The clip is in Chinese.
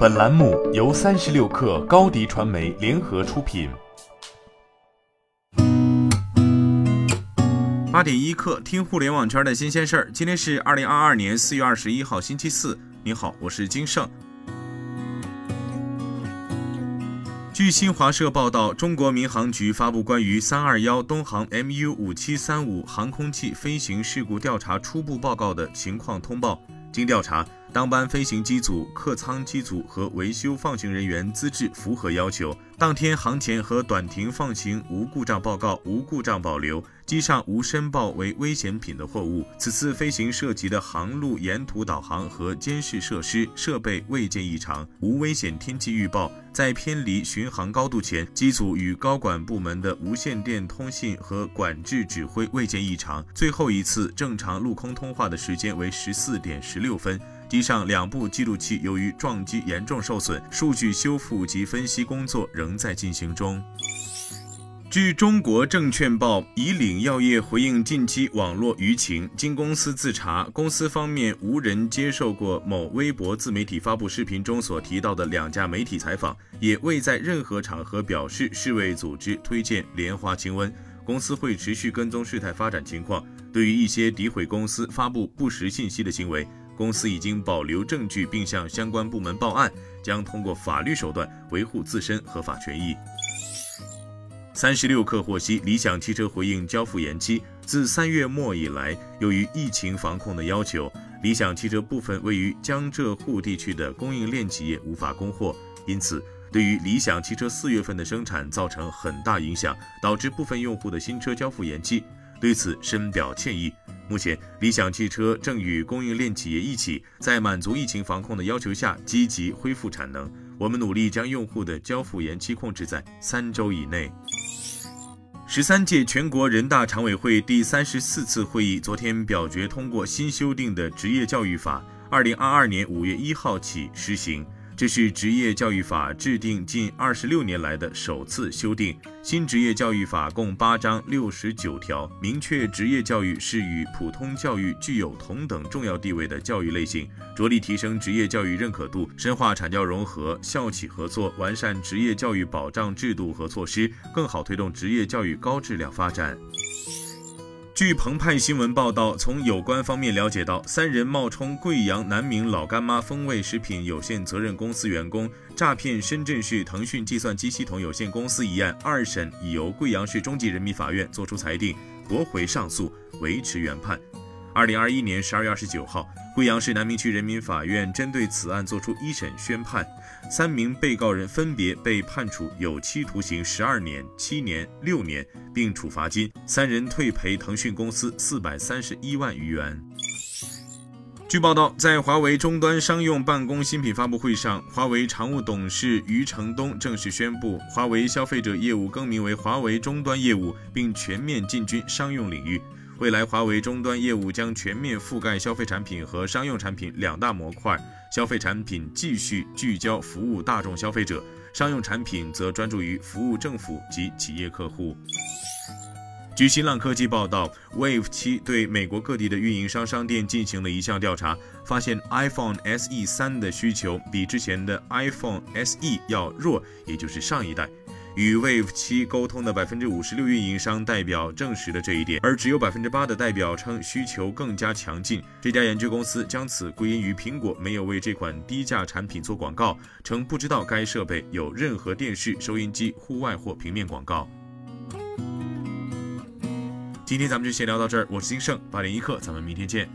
本栏目由三十六氪高低传媒联合出品。八点一刻，听互联网圈的新鲜事儿。今天是二零二二年四月二十一号，星期四。你好，我是金盛。据新华社报道，中国民航局发布关于三二幺东航 MU 五七三五航空器飞行事故调查初步报告的情况通报。经调查。当班飞行机组、客舱机组和维修放行人员资质符合要求。当天航前和短停放行无故障报告，无故障保留。机上无申报为危险品的货物。此次飞行涉及的航路沿途导航和监视设施设备未见异常，无危险天气预报。在偏离巡航高度前，机组与高管部门的无线电通信和管制指挥未见异常。最后一次正常陆空通话的时间为十四点十六分。机上两部记录器由于撞击严重受损，数据修复及分析工作仍在进行中。据中国证券报，以岭药业回应近期网络舆情，经公司自查，公司方面无人接受过某微博自媒体发布视频中所提到的两家媒体采访，也未在任何场合表示世卫组织推荐莲花清瘟。公司会持续跟踪事态发展情况，对于一些诋毁公司、发布不实信息的行为。公司已经保留证据，并向相关部门报案，将通过法律手段维护自身合法权益。三十六氪获悉，理想汽车回应交付延期。自三月末以来，由于疫情防控的要求，理想汽车部分位于江浙沪地区的供应链企业无法供货，因此对于理想汽车四月份的生产造成很大影响，导致部分用户的新车交付延期。对此深表歉意。目前，理想汽车正与供应链企业一起，在满足疫情防控的要求下，积极恢复产能。我们努力将用户的交付延期控制在三周以内。十三届全国人大常委会第三十四次会议昨天表决通过新修订的职业教育法，二零二二年五月一号起施行。这是职业教育法制定近二十六年来的首次修订。新职业教育法共八章六十九条，明确职业教育是与普通教育具有同等重要地位的教育类型，着力提升职业教育认可度，深化产教融合、校企合作，完善职业教育保障制度和措施，更好推动职业教育高质量发展。据澎湃新闻报道，从有关方面了解到，三人冒充贵阳南明老干妈风味食品有限责任公司员工，诈骗深圳市腾讯计算机系统有限公司一案，二审已由贵阳市中级人民法院作出裁定，驳回上诉，维持原判。二零二一年十二月二十九号。贵阳市南明区人民法院针对此案作出一审宣判，三名被告人分别被判处有期徒刑十二年、七年、六年，并处罚金，三人退赔腾讯公司四百三十一万余元。据报道，在华为终端商用办公新品发布会上，华为常务董事余承东正式宣布，华为消费者业务更名为华为终端业务，并全面进军商用领域。未来，华为终端业务将全面覆盖消费产品和商用产品两大模块。消费产品继续聚焦服务大众消费者，商用产品则专注于服务政府及企业客户。据新浪科技报道，Wave 七对美国各地的运营商商店进行了一项调查，发现 iPhone SE 三的需求比之前的 iPhone SE 要弱，也就是上一代。与 Wave 七沟通的百分之五十六运营商代表证实了这一点，而只有百分之八的代表称需求更加强劲。这家研究公司将此归因于苹果没有为这款低价产品做广告，称不知道该设备有任何电视、收音机、户外或平面广告。今天咱们就先聊到这儿，我是金盛八点一刻，咱们明天见。